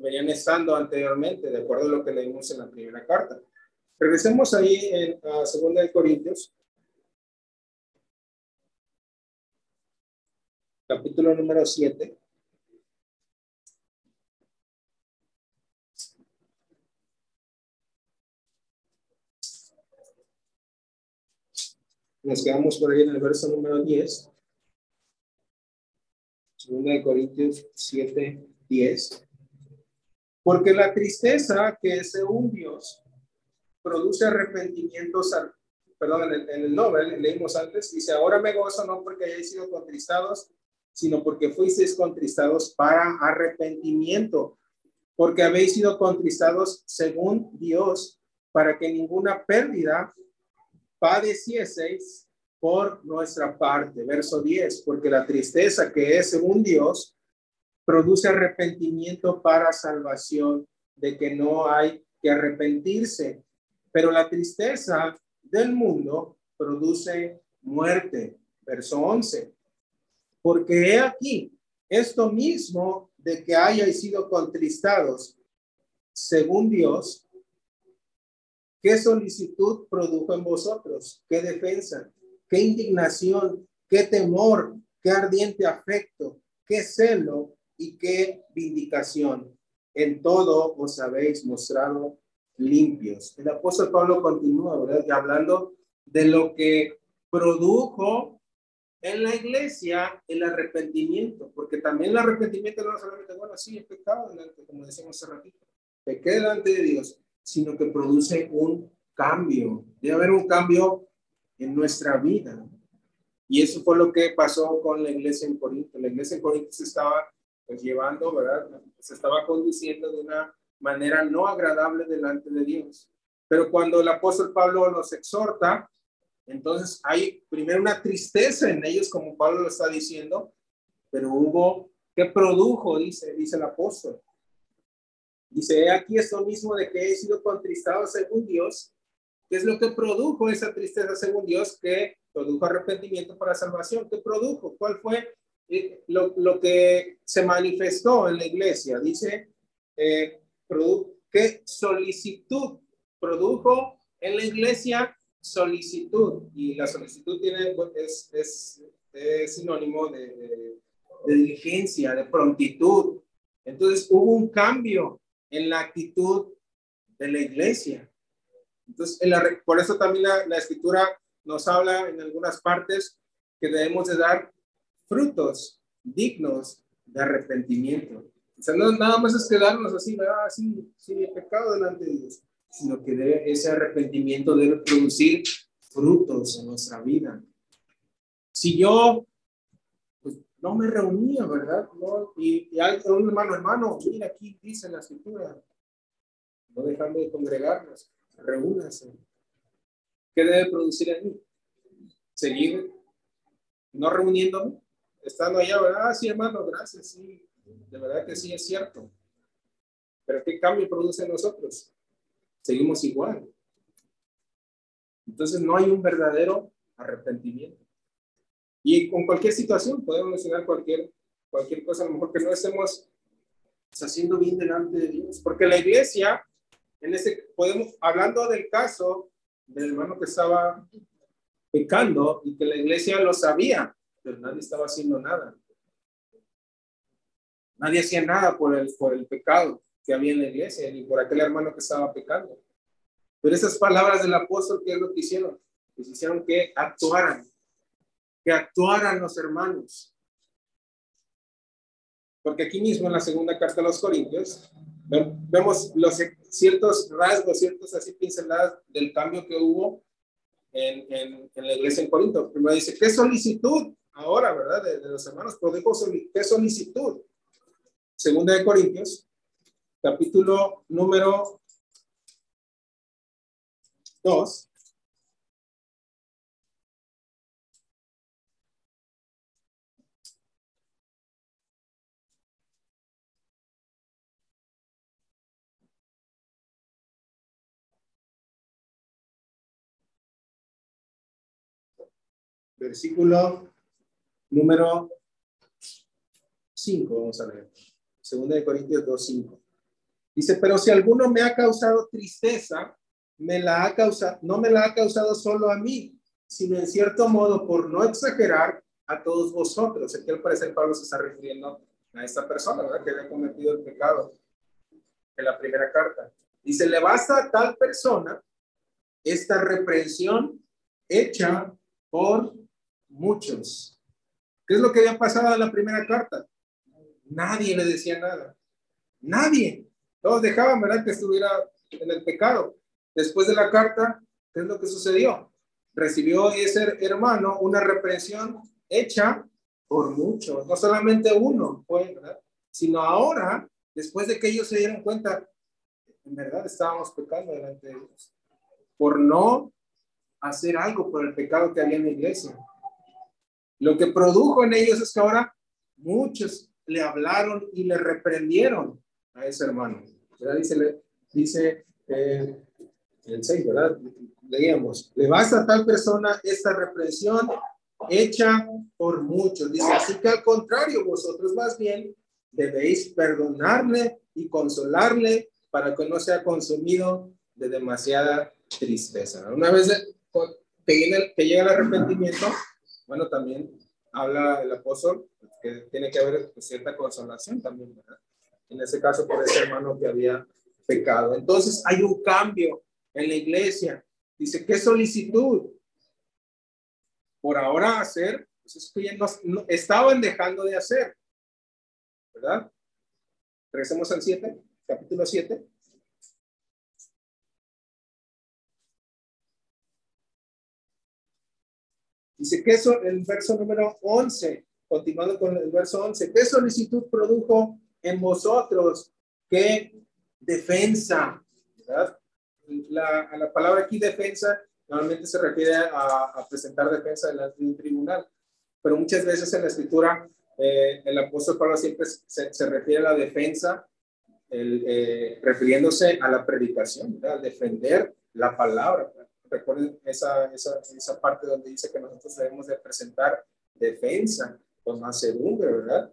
venían estando anteriormente, de acuerdo a lo que leímos en la primera carta. Regresemos ahí en la segunda Corintios, capítulo número 7. Nos quedamos por ahí en el verso número 10. Segunda de Corintios 7, 10. Porque la tristeza que es un Dios produce arrepentimientos, perdón, en el, en el Nobel leímos antes, dice, ahora me gozo no porque hayáis sido contristados, sino porque fuisteis contristados para arrepentimiento, porque habéis sido contristados según Dios, para que ninguna pérdida padecieseis por nuestra parte. Verso 10, porque la tristeza que es según Dios produce arrepentimiento para salvación, de que no hay que arrepentirse, pero la tristeza del mundo produce muerte. Verso 11, porque he aquí esto mismo de que hayáis sido contristados según Dios, ¿qué solicitud produjo en vosotros? ¿Qué defensa? Qué indignación, qué temor, qué ardiente afecto, qué celo y qué vindicación. En todo os habéis mostrado limpios. El apóstol Pablo continúa, hablando de lo que produjo en la iglesia el arrepentimiento, porque también el arrepentimiento no solamente, bueno, sí, es pecado delante, como decíamos hace ratito, pequé delante de Dios, sino que produce un cambio. Debe haber un cambio en nuestra vida. Y eso fue lo que pasó con la iglesia en Corinto. La iglesia en Corinto se estaba pues, llevando, ¿verdad? Se estaba conduciendo de una manera no agradable delante de Dios. Pero cuando el apóstol Pablo los exhorta, entonces hay primero una tristeza en ellos, como Pablo lo está diciendo, pero hubo, ¿qué produjo? Dice, dice el apóstol. Dice, aquí esto mismo de que he sido contristado según Dios, ¿Qué es lo que produjo esa tristeza según Dios? Que produjo arrepentimiento para salvación. ¿Qué produjo? ¿Cuál fue eh, lo, lo, que se manifestó en la iglesia? Dice, eh, ¿qué solicitud produjo en la iglesia? Solicitud. Y la solicitud tiene, es, es, es sinónimo de, diligencia, de prontitud. Entonces hubo un cambio en la actitud de la iglesia. Entonces, por eso también la, escritura nos habla en algunas partes que debemos de dar frutos dignos de arrepentimiento. O sea, no nada más es quedarnos así, ¿verdad? Así, sin pecado delante de Dios, sino que ese arrepentimiento debe producir frutos en nuestra vida. Si yo pues, no me reunía, ¿verdad? y, y hay un hermano, hermano, mira aquí dice la escritura, no dejando de congregarnos reúnase. ¿Qué debe producir en mí? Seguir no reuniéndome, estando allá, ¿verdad? Ah, sí, hermano, gracias, sí, de verdad que sí es cierto. Pero ¿qué cambio produce en nosotros? Seguimos igual. Entonces no hay un verdadero arrepentimiento. Y con cualquier situación, podemos mencionar cualquier, cualquier cosa, a lo mejor que no estemos haciendo bien delante de Dios. Porque la iglesia en ese, podemos, hablando del caso del hermano que estaba pecando y que la iglesia lo sabía, pero nadie estaba haciendo nada. Nadie hacía nada por el, por el pecado que había en la iglesia, ni por aquel hermano que estaba pecando. Pero esas palabras del apóstol, ¿qué es lo que hicieron? Les hicieron que actuaran, que actuaran los hermanos. Porque aquí mismo en la segunda carta a los Corintios, vemos los ciertos rasgos, ciertos así pinceladas del cambio que hubo en, en, en, la iglesia en Corinto. Primero dice, ¿qué solicitud? Ahora, ¿verdad? De, los hermanos, pero dijo, ¿qué solicitud? Segunda de Corintios, capítulo número 2. Versículo número 5, vamos a ver. Segunda de Corintios 2, 5. Dice, pero si alguno me ha causado tristeza, me la ha causado, no me la ha causado solo a mí, sino en cierto modo, por no exagerar, a todos vosotros. Aquí al parecer Pablo se está refiriendo a esta persona, ¿verdad? Que había cometido el pecado en la primera carta. Dice, le basta a tal persona esta reprensión hecha por muchos. ¿Qué es lo que había pasado en la primera carta? Nadie le decía nada. Nadie. Todos dejaban, ¿verdad? Que estuviera en el pecado. Después de la carta, ¿qué es lo que sucedió? Recibió ese hermano una reprensión hecha por muchos. No solamente uno fue, ¿verdad? Sino ahora, después de que ellos se dieron cuenta, en verdad estábamos pecando delante de Dios. Por no hacer algo por el pecado que había en la iglesia. Lo que produjo en ellos es que ahora muchos le hablaron y le reprendieron a ese hermano. Dice, dice eh, el 6, ¿verdad? Leíamos, le basta a tal persona esta represión hecha por muchos. Dice, así que al contrario, vosotros más bien debéis perdonarle y consolarle para que no sea consumido de demasiada tristeza. Una vez que, llega el arrepentimiento, bueno, también habla el apóstol que tiene que haber cierta consolación también, ¿verdad? En ese caso, por ese hermano que había pecado. Entonces, hay un cambio en la iglesia. Dice, ¿qué solicitud? Por ahora hacer, pues es que estaban dejando de hacer, ¿verdad? Regresemos al 7, capítulo 7. Dice que eso, el verso número 11, continuando con el verso 11, ¿qué solicitud produjo en vosotros? ¿Qué defensa? ¿verdad? La, a la palabra aquí defensa normalmente se refiere a, presentar defensa delante de un tribunal, pero muchas veces en la escritura eh, el apóstol Pablo siempre se, refiere a la defensa, el, eh, refiriéndose a la predicación, ¿verdad? defender la palabra. Recuerden esa, esa, esa parte donde dice que nosotros debemos de presentar defensa con mansedumbre, ¿verdad?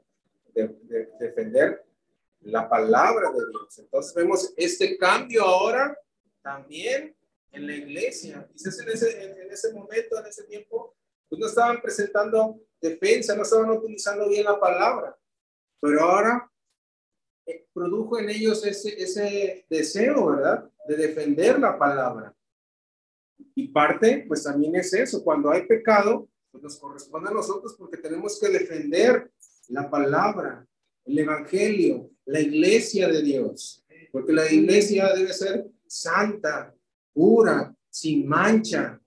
De, defender la palabra de Dios. Entonces vemos este cambio ahora también en la iglesia. Quizás en ese, en, ese momento, en ese tiempo, pues no estaban presentando defensa, no estaban utilizando bien la palabra. Pero ahora eh, produjo en ellos ese, ese deseo, ¿verdad? De defender la palabra. Y parte, pues también es eso, cuando hay pecado, pues nos corresponde a nosotros porque tenemos que defender la palabra, el evangelio, la iglesia de Dios, porque la iglesia debe ser santa, pura, sin mancha.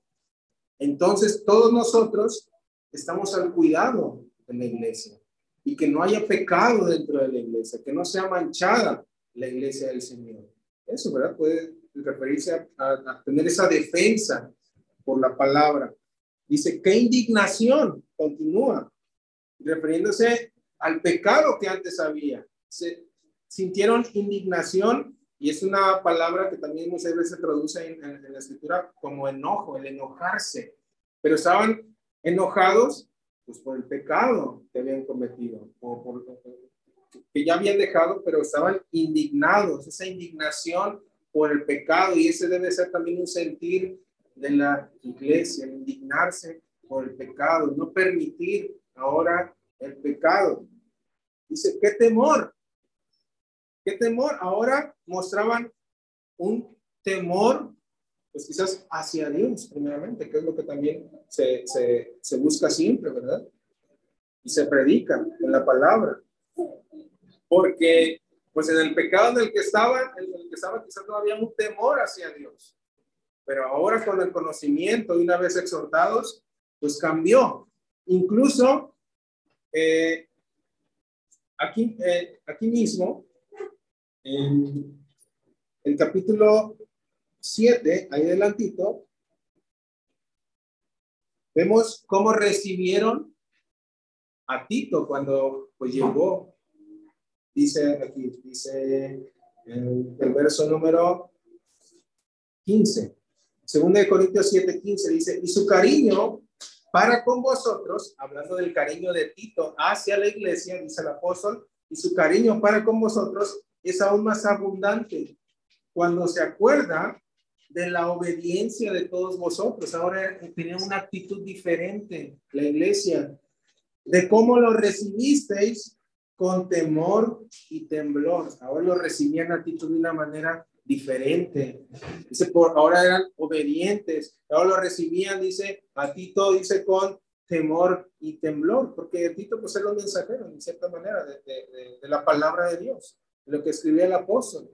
Entonces, todos nosotros estamos al cuidado de la iglesia y que no haya pecado dentro de la iglesia, que no sea manchada la iglesia del Señor. Eso, ¿verdad? Puede referirse a, tener esa defensa por la palabra. Dice, qué indignación, continúa, refiriéndose al pecado que antes había. Se sintieron indignación y es una palabra que también muchas veces se traduce en, la escritura como enojo, el enojarse. Pero estaban enojados pues por el pecado que habían cometido, o por, que ya habían dejado, pero estaban indignados. Esa indignación por el pecado y ese debe ser también un sentir de la iglesia, indignarse por el pecado, no permitir ahora el pecado. Dice, ¿qué temor? ¿Qué temor? Ahora mostraban un temor, pues quizás hacia Dios, primeramente, que es lo que también se, se, se busca siempre, ¿verdad? Y se predica en la palabra. Porque pues en el pecado en el que estaban, en el que estaban quizás no había un temor hacia Dios. Pero ahora con el conocimiento y una vez exhortados, pues cambió. Incluso eh, aquí, eh, aquí mismo, en el capítulo 7, ahí adelantito, vemos cómo recibieron a Tito cuando pues llegó dice aquí, dice en el verso número 15. Segunda de Corintios 7, 15 dice, y su cariño para con vosotros, hablando del cariño de Tito hacia la iglesia, dice el apóstol, y su cariño para con vosotros es aún más abundante cuando se acuerda de la obediencia de todos vosotros. Ahora tiene una actitud diferente la iglesia, de cómo lo recibisteis con temor y temblor. Ahora lo recibían a Tito de una manera diferente. Dice, por ahora eran obedientes. Ahora lo recibían, dice, a Tito, dice, con temor y temblor, porque Tito pues era un mensajero, en cierta manera, de, de la palabra de Dios, lo que escribía el apóstol.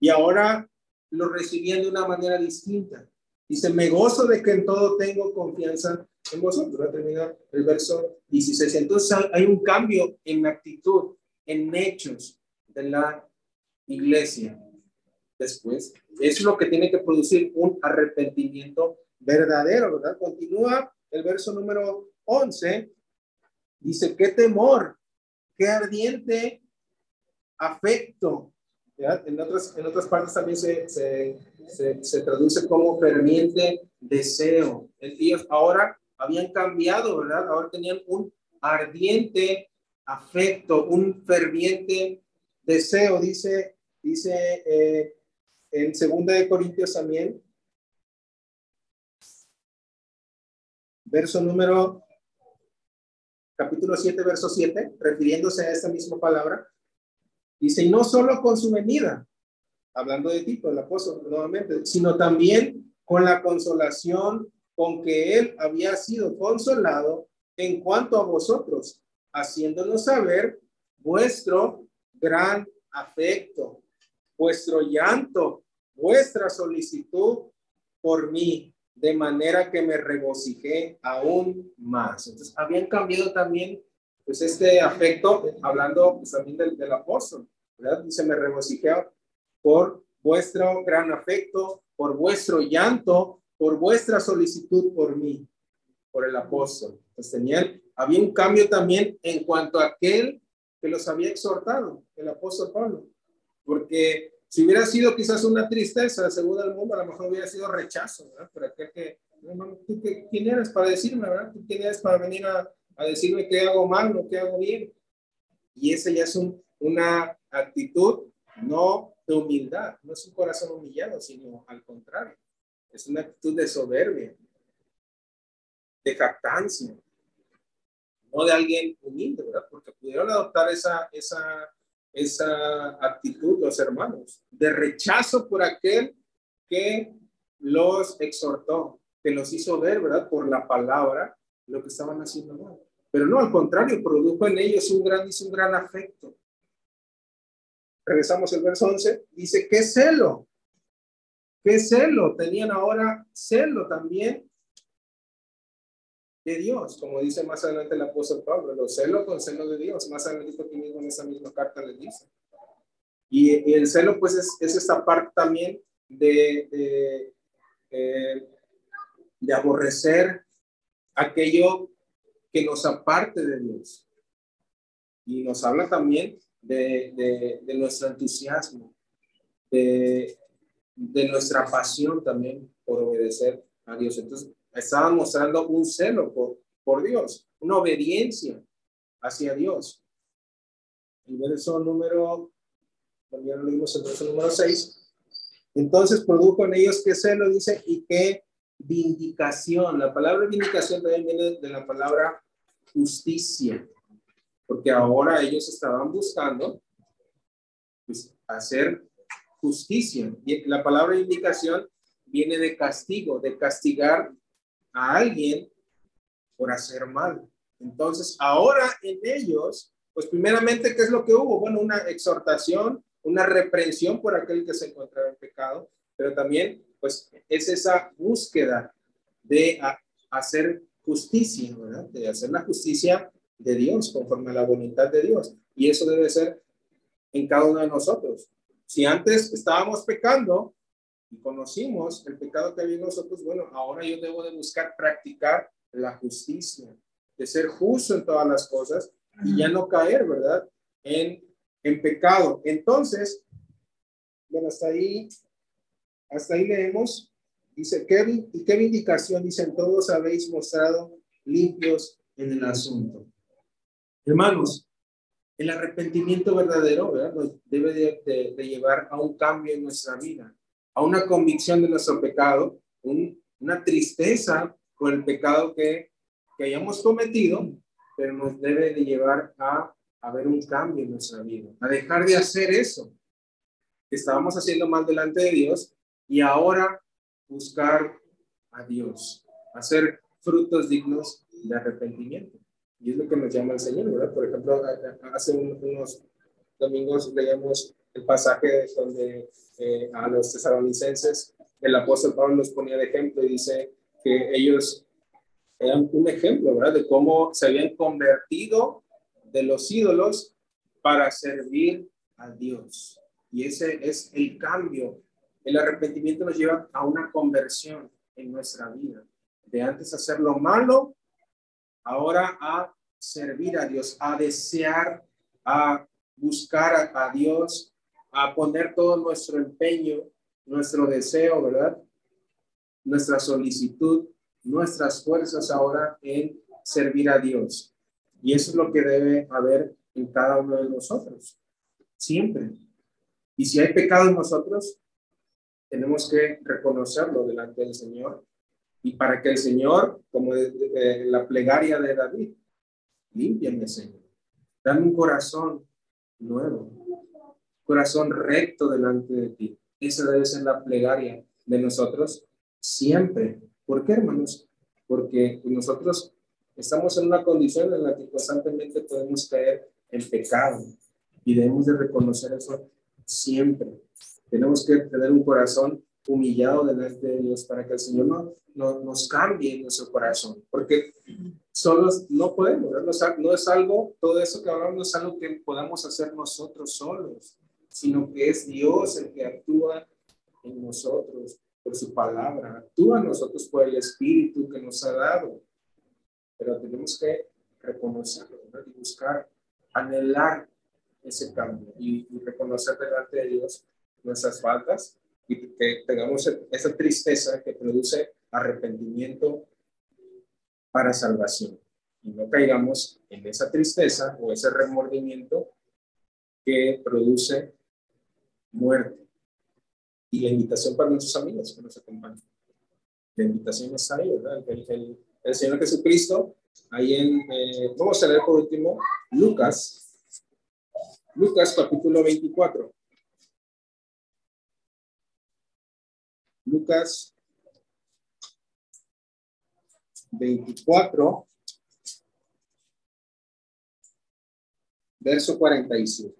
Y ahora lo recibían de una manera distinta. Dice, me gozo de que en todo tengo confianza en vosotros. Va a terminar el verso 16. Entonces hay un cambio en actitud, en hechos de la iglesia. Después, es lo que tiene que producir un arrepentimiento verdadero, ¿verdad? Continúa el verso número 11. Dice, qué temor, qué ardiente afecto. En otras, en otras partes también se, se, se, traduce como ferviente deseo. Ellos ahora habían cambiado, ¿verdad? Ahora tenían un ardiente afecto, un ferviente deseo, dice, dice eh, en segunda de Corintios también, verso número, capítulo 7, verso 7, refiriéndose a esta misma palabra, dice, y no solo con su venida, hablando de Tito, el apóstol nuevamente, sino también con la consolación con que él había sido consolado en cuanto a vosotros, haciéndonos saber vuestro gran afecto, vuestro llanto, vuestra solicitud por mí, de manera que me regocijé aún más. Entonces, habían cambiado también, pues, este afecto, hablando pues, también del, apóstol, ¿verdad? Me regocijé por vuestro gran afecto, por vuestro llanto, por vuestra solicitud por mí, por el apóstol. Pues tenían, había un cambio también en cuanto a aquel que los había exhortado, el apóstol Pablo, porque si hubiera sido quizás una tristeza, según el mundo, a lo mejor hubiera sido rechazo, ¿verdad? Pero aquel que, ¿tú quién eres para decirme, verdad? ¿Tú quién eres para venir a, a decirme qué hago mal o qué hago bien? Y esa ya es un, una actitud no de humildad, no es un corazón humillado, sino al contrario, es una actitud de soberbia, de jactancia, no de alguien humilde, ¿verdad? Porque pudieron adoptar esa, esa, esa actitud los hermanos, de rechazo por aquel que los exhortó, que los hizo ver, ¿verdad? Por la palabra, lo que estaban haciendo mal. Pero no, al contrario, produjo en ellos un gran, un gran afecto regresamos al verso 11, dice, ¿qué celo? ¿Qué celo? Tenían ahora celo también de Dios, como dice más adelante el apóstol Pablo, los celo con celo de Dios, más adelante aquí mismo en esa misma carta les dice. Y, el celo pues es, es, esta parte también de aborrecer aquello que nos aparte de Dios. Y nos habla también de, de, nuestro entusiasmo, de, de, nuestra pasión también por obedecer a Dios. Entonces, estaban mostrando un celo por, por Dios, una obediencia hacia Dios. El verso número, también lo leímos el verso número 6. Entonces produjo en ellos que celo, dice, y qué vindicación. La palabra vindicación también viene de la palabra justicia porque ahora ellos estaban buscando pues, hacer justicia. La palabra indicación viene de castigo, de castigar a alguien por hacer mal. Entonces, ahora en ellos, pues primeramente, ¿qué es lo que hubo? Bueno, una exhortación, una reprensión por aquel que se encontraba en pecado, pero también, pues, es esa búsqueda de hacer justicia. De hacer la justicia de Dios, conforme a la voluntad de Dios. Y eso debe ser en cada uno de nosotros. Si antes estábamos pecando y conocimos el pecado que había en nosotros, bueno, ahora yo debo de buscar practicar la justicia, de ser justo en todas las cosas y ya no caer, ¿verdad? En, en pecado. Entonces, bueno, hasta ahí, hasta ahí leemos, dice, ¿qué, ¿y qué vindicación? Dicen, todos habéis mostrado limpios en el asunto. Hermanos, el arrepentimiento verdadero nos debe de, llevar a un cambio en nuestra vida, a una convicción de nuestro pecado, una tristeza por el pecado que, que hayamos cometido, pero nos debe de llevar a, ver un cambio en nuestra vida, a dejar de hacer eso que estábamos haciendo mal delante de Dios y ahora buscar a Dios, hacer frutos dignos de arrepentimiento. Y es lo que nos llama el Señor, ¿verdad? Por ejemplo, hace unos domingos leíamos el pasaje donde eh, a los tesalonicenses el apóstol Pablo los ponía de ejemplo y dice que ellos eran un ejemplo, ¿verdad? De cómo se habían convertido de los ídolos para servir a Dios. Y ese es el cambio. El arrepentimiento nos lleva a una conversión. en nuestra vida. De antes hacer lo malo, ahora a servir a Dios, a desear, a buscar a, Dios, a poner todo nuestro empeño, nuestro deseo, ¿verdad? Nuestra solicitud, nuestras fuerzas ahora en servir a Dios. Y eso es lo que debe haber en cada uno de nosotros, siempre. Y si hay pecado en nosotros, tenemos que reconocerlo delante del Señor y para que el Señor, como la plegaria de David, límpiame, Señor. Dame un corazón nuevo, corazón recto delante de ti. Esa debe ser la plegaria de nosotros siempre. ¿Por qué, hermanos? Porque nosotros estamos en una condición en la que constantemente podemos caer en pecado y debemos de reconocer eso siempre. Tenemos que tener un corazón humillado delante de Dios para que el Señor no, no nos cambie nuestro corazón, porque solos no podemos, no es algo, todo eso que hablamos no es algo que podamos hacer nosotros solos, sino que es Dios el que actúa en nosotros por su palabra, actúa en nosotros por el Espíritu que nos ha dado, pero tenemos que reconocerlo y buscar, anhelar ese cambio y reconocer delante de Dios nuestras faltas y que tengamos esa tristeza que produce arrepentimiento para salvación y no caigamos en esa tristeza o ese remordimiento que produce muerte. Y la invitación para nuestros amigos que nos acompañan. La invitación está ahí, ¿verdad? El, Señor Jesucristo, ahí en, eh, vamos a leer por último, Lucas, Lucas capítulo 24. Lucas 24, verso 45.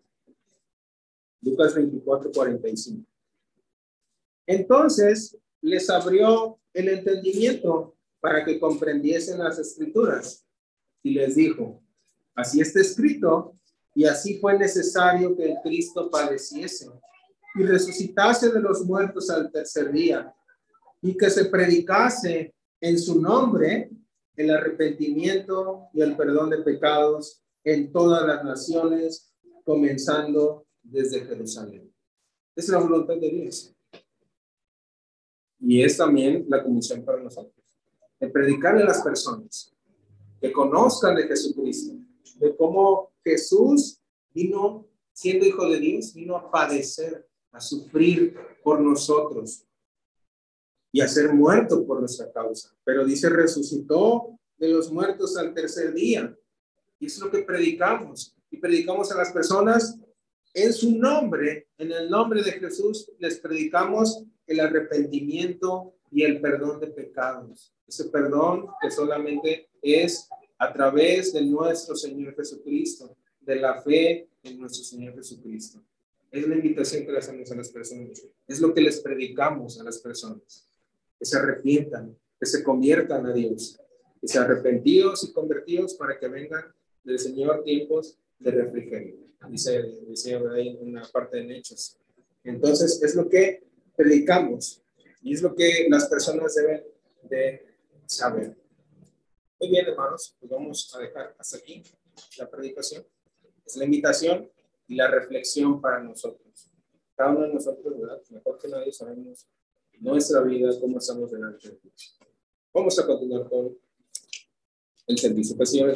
Lucas 24, 45. Entonces les abrió el entendimiento para que comprendiesen las escrituras y les dijo, así está escrito y así fue necesario que el Cristo padeciese y resucitase de los muertos al tercer día, y que se predicase en su nombre el arrepentimiento y el perdón de pecados en todas las naciones, comenzando desde Jerusalén. Es la voluntad de Dios. Y es también la comisión para nosotros, de predicarle a las personas, que conozcan de Jesucristo, de cómo Jesús vino, siendo hijo de Dios, vino a padecer a sufrir por nosotros y a ser muerto por nuestra causa. Pero dice, resucitó de los muertos al tercer día. Y es lo que predicamos. Y predicamos a las personas en su nombre, en el nombre de Jesús, les predicamos el arrepentimiento y el perdón de pecados. Ese perdón que solamente es a través de nuestro Señor Jesucristo, de la fe en nuestro Señor Jesucristo. Es la invitación que le hacemos a las personas. Es lo que les predicamos a las personas. Que se arrepientan, que se conviertan a Dios, que sean arrepentidos y convertidos para que vengan del Señor tiempos de refrigerio. Dice, dice ahí en una parte de Hechos. Entonces, es lo que predicamos y es lo que las personas deben de saber. Muy bien, hermanos, pues vamos a dejar hasta aquí la predicación. Es la invitación y la reflexión para nosotros. Cada uno de nosotros, ¿verdad? Mejor que nadie sabemos nuestra vida, cómo estamos delante de Dios. Vamos a continuar con el servicio. Que el Señor